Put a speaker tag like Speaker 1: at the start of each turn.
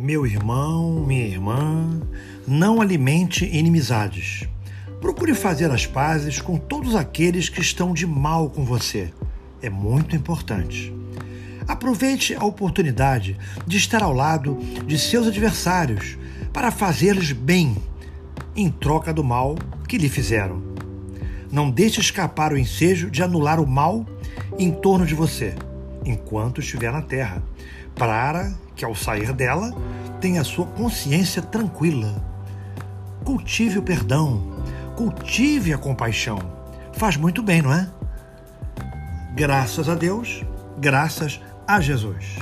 Speaker 1: Meu irmão, minha irmã, não alimente inimizades. Procure fazer as pazes com todos aqueles que estão de mal com você. É muito importante. Aproveite a oportunidade de estar ao lado de seus adversários para fazer-lhes bem em troca do mal que lhe fizeram. Não deixe escapar o ensejo de anular o mal em torno de você, enquanto estiver na terra, para que ao sair dela tenha sua consciência tranquila. Cultive o perdão, cultive a compaixão. Faz muito bem, não é? Graças a Deus, graças a Jesus.